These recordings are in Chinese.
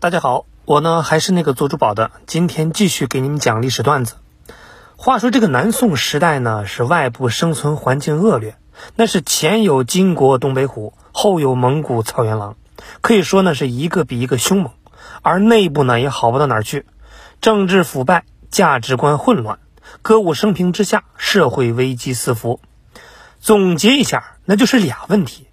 大家好，我呢还是那个做珠宝的，今天继续给你们讲历史段子。话说这个南宋时代呢，是外部生存环境恶劣，那是前有金国东北虎，后有蒙古草原狼，可以说呢是一个比一个凶猛。而内部呢也好不到哪儿去，政治腐败，价值观混乱，歌舞升平之下，社会危机四伏。总结一下，那就是俩问题：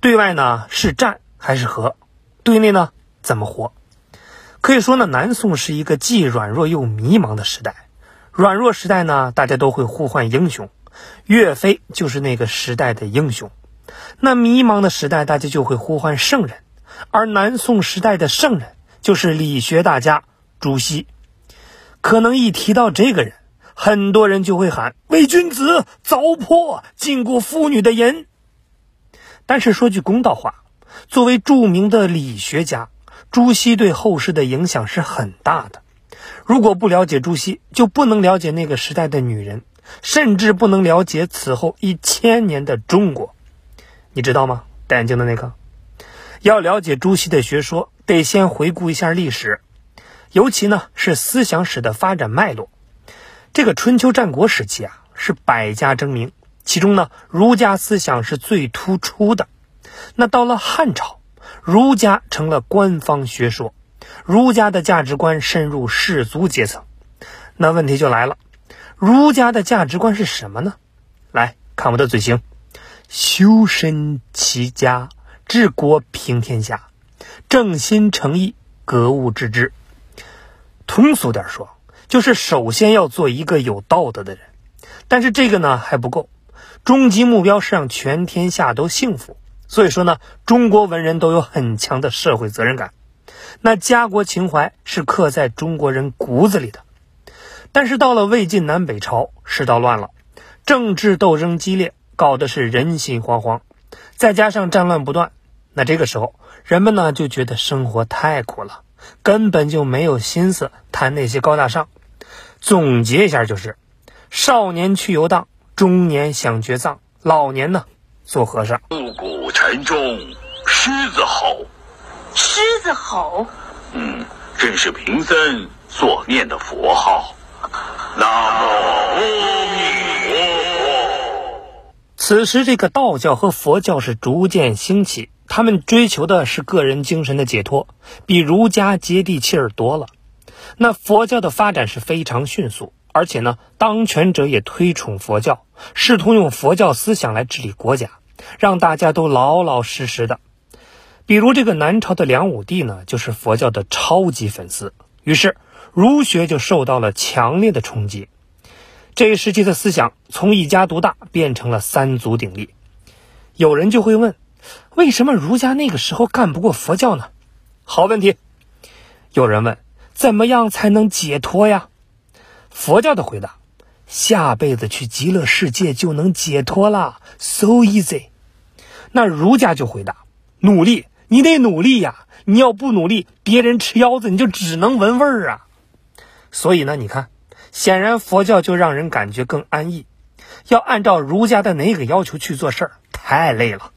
对外呢是战还是和？对内呢怎么活？可以说呢，南宋是一个既软弱又迷茫的时代。软弱时代呢，大家都会呼唤英雄，岳飞就是那个时代的英雄。那迷茫的时代，大家就会呼唤圣人，而南宋时代的圣人就是理学大家朱熹。可能一提到这个人，很多人就会喊伪君子、糟粕、禁锢妇女的淫。但是说句公道话，作为著名的理学家。朱熹对后世的影响是很大的。如果不了解朱熹，就不能了解那个时代的女人，甚至不能了解此后一千年的中国。你知道吗？戴眼镜的那个。要了解朱熹的学说，得先回顾一下历史，尤其呢是思想史的发展脉络。这个春秋战国时期啊，是百家争鸣，其中呢儒家思想是最突出的。那到了汉朝。儒家成了官方学说，儒家的价值观深入士族阶层。那问题就来了，儒家的价值观是什么呢？来看我的嘴型：修身齐家，治国平天下，正心诚意，格物致知。通俗点说，就是首先要做一个有道德的人。但是这个呢还不够，终极目标是让全天下都幸福。所以说呢，中国文人都有很强的社会责任感，那家国情怀是刻在中国人骨子里的。但是到了魏晋南北朝，世道乱了，政治斗争激烈，搞的是人心惶惶，再加上战乱不断，那这个时候人们呢就觉得生活太苦了，根本就没有心思谈那些高大上。总结一下就是：少年去游荡，中年想绝葬，老年呢做和尚。城中狮子吼，狮子吼，嗯，正是贫僧所念的佛号。南无阿弥陀佛。此时，这个道教和佛教是逐渐兴起，他们追求的是个人精神的解脱，比儒家接地气儿多了。那佛教的发展是非常迅速，而且呢，当权者也推崇佛教，试图用佛教思想来治理国家。让大家都老老实实的，比如这个南朝的梁武帝呢，就是佛教的超级粉丝，于是儒学就受到了强烈的冲击。这一时期的思想从一家独大变成了三足鼎立。有人就会问，为什么儒家那个时候干不过佛教呢？好问题。有人问，怎么样才能解脱呀？佛教的回答。下辈子去极乐世界就能解脱了，so easy。那儒家就回答：努力，你得努力呀！你要不努力，别人吃腰子你就只能闻味儿啊。所以呢，你看，显然佛教就让人感觉更安逸。要按照儒家的那个要求去做事儿，太累了。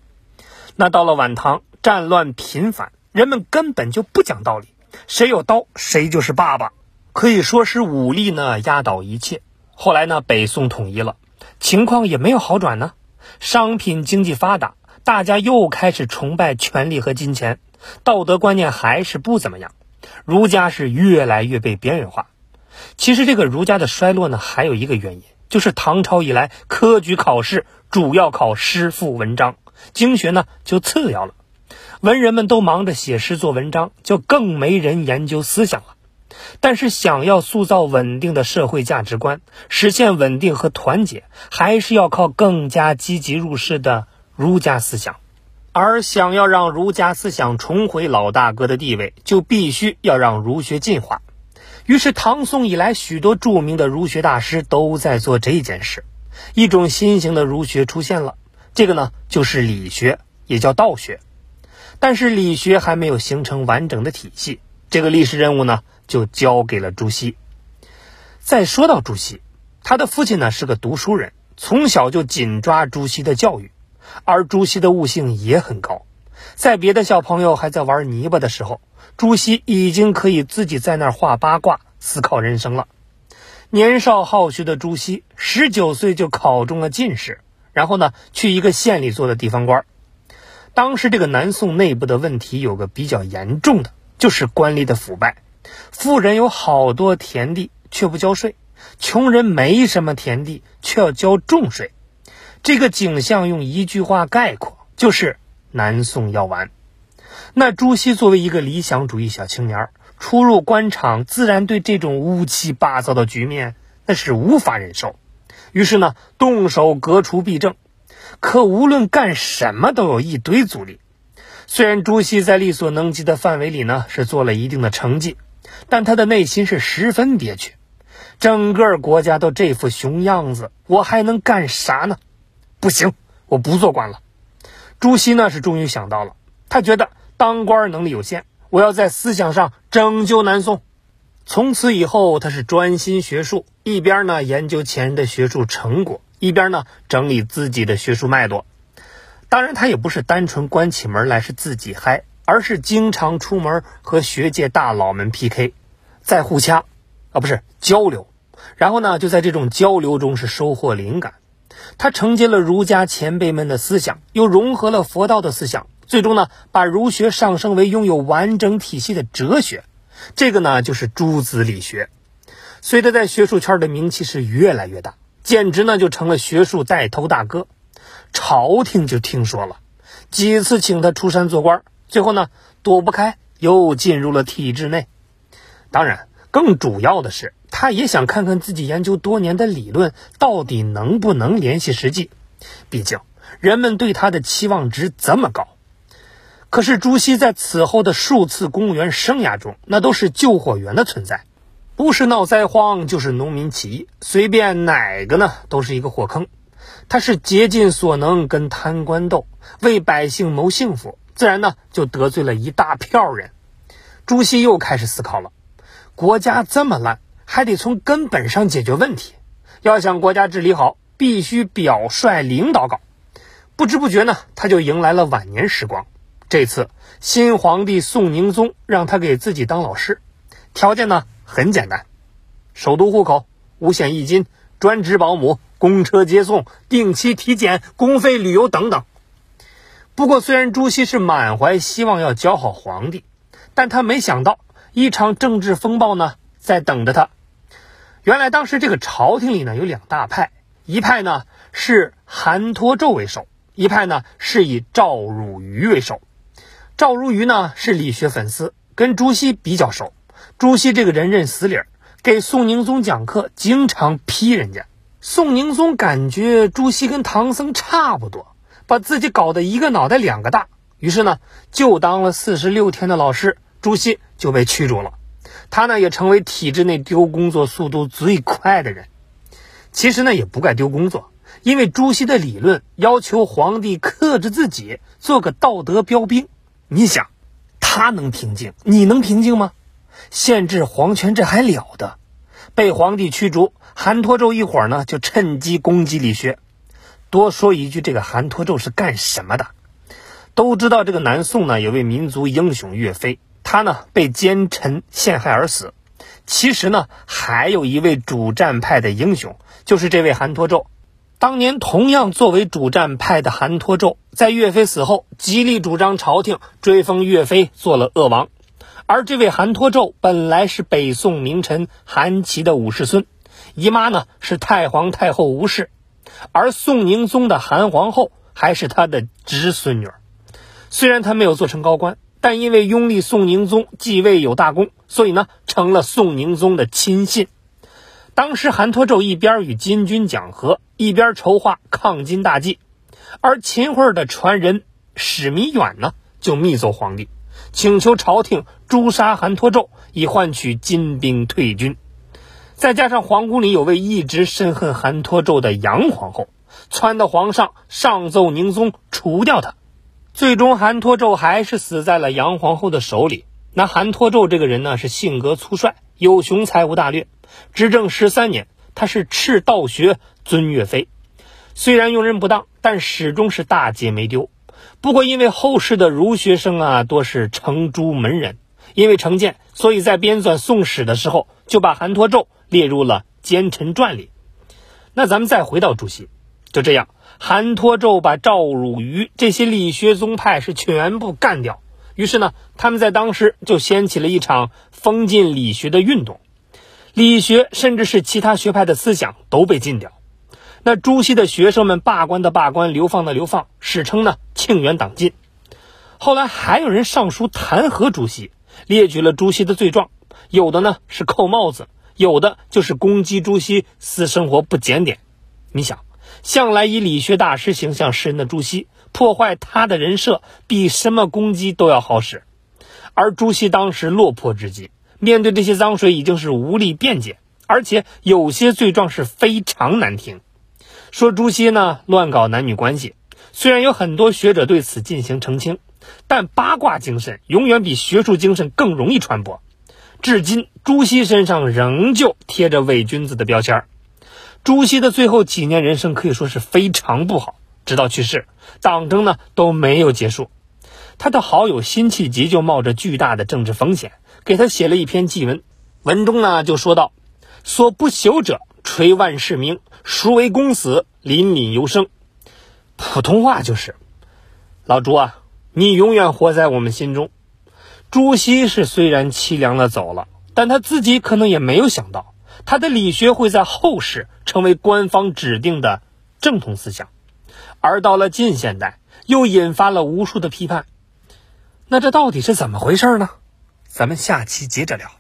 那到了晚唐，战乱频繁，人们根本就不讲道理，谁有刀谁就是爸爸，可以说是武力呢压倒一切。后来呢，北宋统一了，情况也没有好转呢。商品经济发达，大家又开始崇拜权力和金钱，道德观念还是不怎么样。儒家是越来越被边缘化。其实这个儒家的衰落呢，还有一个原因，就是唐朝以来科举考试主要考诗赋文章，经学呢就次要了。文人们都忙着写诗做文章，就更没人研究思想了。但是，想要塑造稳定的社会价值观，实现稳定和团结，还是要靠更加积极入世的儒家思想。而想要让儒家思想重回老大哥的地位，就必须要让儒学进化。于是，唐宋以来，许多著名的儒学大师都在做这件事。一种新型的儒学出现了，这个呢，就是理学，也叫道学。但是，理学还没有形成完整的体系。这个历史任务呢？就交给了朱熹。再说到朱熹，他的父亲呢是个读书人，从小就紧抓朱熹的教育，而朱熹的悟性也很高。在别的小朋友还在玩泥巴的时候，朱熹已经可以自己在那儿画八卦、思考人生了。年少好学的朱熹，十九岁就考中了进士，然后呢，去一个县里做的地方官。当时这个南宋内部的问题有个比较严重的，就是官吏的腐败。富人有好多田地，却不交税；穷人没什么田地，却要交重税。这个景象用一句话概括，就是南宋要完。那朱熹作为一个理想主义小青年，初入官场，自然对这种乌七八糟的局面那是无法忍受。于是呢，动手革除弊政。可无论干什么，都有一堆阻力。虽然朱熹在力所能及的范围里呢，是做了一定的成绩，但他的内心是十分憋屈。整个国家都这副熊样子，我还能干啥呢？不行，我不做官了。朱熹呢，是终于想到了，他觉得当官能力有限，我要在思想上拯救南宋。从此以后，他是专心学术，一边呢研究前人的学术成果。一边呢整理自己的学术脉络，当然他也不是单纯关起门来是自己嗨，而是经常出门和学界大佬们 PK，在互掐，啊不是交流，然后呢就在这种交流中是收获灵感，他承接了儒家前辈们的思想，又融合了佛道的思想，最终呢把儒学上升为拥有完整体系的哲学，这个呢就是诸子理学，随着在学术圈的名气是越来越大。简直呢就成了学术带头大哥，朝廷就听说了，几次请他出山做官，最后呢躲不开，又进入了体制内。当然，更主要的是，他也想看看自己研究多年的理论到底能不能联系实际。毕竟人们对他的期望值这么高。可是朱熹在此后的数次公务员生涯中，那都是救火员的存在。不是闹灾荒，就是农民起义，随便哪个呢，都是一个火坑。他是竭尽所能跟贪官斗，为百姓谋幸福，自然呢就得罪了一大票人。朱熹又开始思考了：国家这么烂，还得从根本上解决问题。要想国家治理好，必须表率领导搞。不知不觉呢，他就迎来了晚年时光。这次新皇帝宋宁宗让他给自己当老师，条件呢？很简单，首都户口、五险一金、专职保姆、公车接送、定期体检、公费旅游等等。不过，虽然朱熹是满怀希望要教好皇帝，但他没想到一场政治风暴呢在等着他。原来，当时这个朝廷里呢有两大派，一派呢是韩托胄为首，一派呢是以赵汝愚为首。赵汝愚呢是理学粉丝，跟朱熹比较熟。朱熹这个人认死理儿，给宋宁宗讲课，经常批人家。宋宁宗感觉朱熹跟唐僧差不多，把自己搞得一个脑袋两个大，于是呢，就当了四十六天的老师，朱熹就被驱逐了。他呢，也成为体制内丢工作速度最快的人。其实呢，也不怪丢工作，因为朱熹的理论要求皇帝克制自己，做个道德标兵。你想，他能平静，你能平静吗？限制皇权，这还了得！被皇帝驱逐，韩托胄一伙呢就趁机攻击理学。多说一句，这个韩托胄是干什么的？都知道，这个南宋呢有位民族英雄岳飞，他呢被奸臣陷害而死。其实呢还有一位主战派的英雄，就是这位韩托胄。当年同样作为主战派的韩托胄，在岳飞死后，极力主张朝廷追封岳飞做了鄂王。而这位韩托胄本来是北宋名臣韩琦的五世孙，姨妈呢是太皇太后吴氏，而宋宁宗的韩皇后还是他的侄孙女。虽然他没有做成高官，但因为拥立宋宁宗继位有大功，所以呢成了宋宁宗的亲信。当时韩托胄一边与金军讲和，一边筹划抗金大计，而秦桧的传人史弥远呢就密奏皇帝。请求朝廷诛杀韩托胄，以换取金兵退军。再加上皇宫里有位一直深恨韩托胄的杨皇后，撺掇皇上上奏宁宗除掉他。最终，韩托胄还是死在了杨皇后的手里。那韩托胄这个人呢，是性格粗率，有雄才无大略。执政十三年，他是斥道学，尊岳飞。虽然用人不当，但始终是大节没丢。不过，因为后世的儒学生啊，多是程朱门人，因为成见，所以在编纂《宋史》的时候，就把韩托胄列入了奸臣传里。那咱们再回到朱熹，就这样，韩托胄把赵汝愚这些理学宗派是全部干掉。于是呢，他们在当时就掀起了一场封禁理学的运动，理学甚至是其他学派的思想都被禁掉。那朱熹的学生们罢官的罢官，流放的流放，史称呢庆元党禁。后来还有人上书弹劾朱熹，列举了朱熹的罪状，有的呢是扣帽子，有的就是攻击朱熹私生活不检点。你想，向来以理学大师形象示人的朱熹。破坏他的人设，比什么攻击都要好使。而朱熹当时落魄之极，面对这些脏水已经是无力辩解，而且有些罪状是非常难听。说朱熹呢乱搞男女关系，虽然有很多学者对此进行澄清，但八卦精神永远比学术精神更容易传播。至今，朱熹身上仍旧贴着伪君子的标签。朱熹的最后几年人生可以说是非常不好。直到去世，党争呢都没有结束。他的好友辛弃疾就冒着巨大的政治风险，给他写了一篇祭文。文中呢就说到：“所不朽者，垂万世名；孰为公死，凛凛犹生。”普通话就是：老朱啊，你永远活在我们心中。朱熹是虽然凄凉的走了，但他自己可能也没有想到，他的理学会在后世成为官方指定的正统思想。而到了近现代，又引发了无数的批判。那这到底是怎么回事呢？咱们下期接着聊。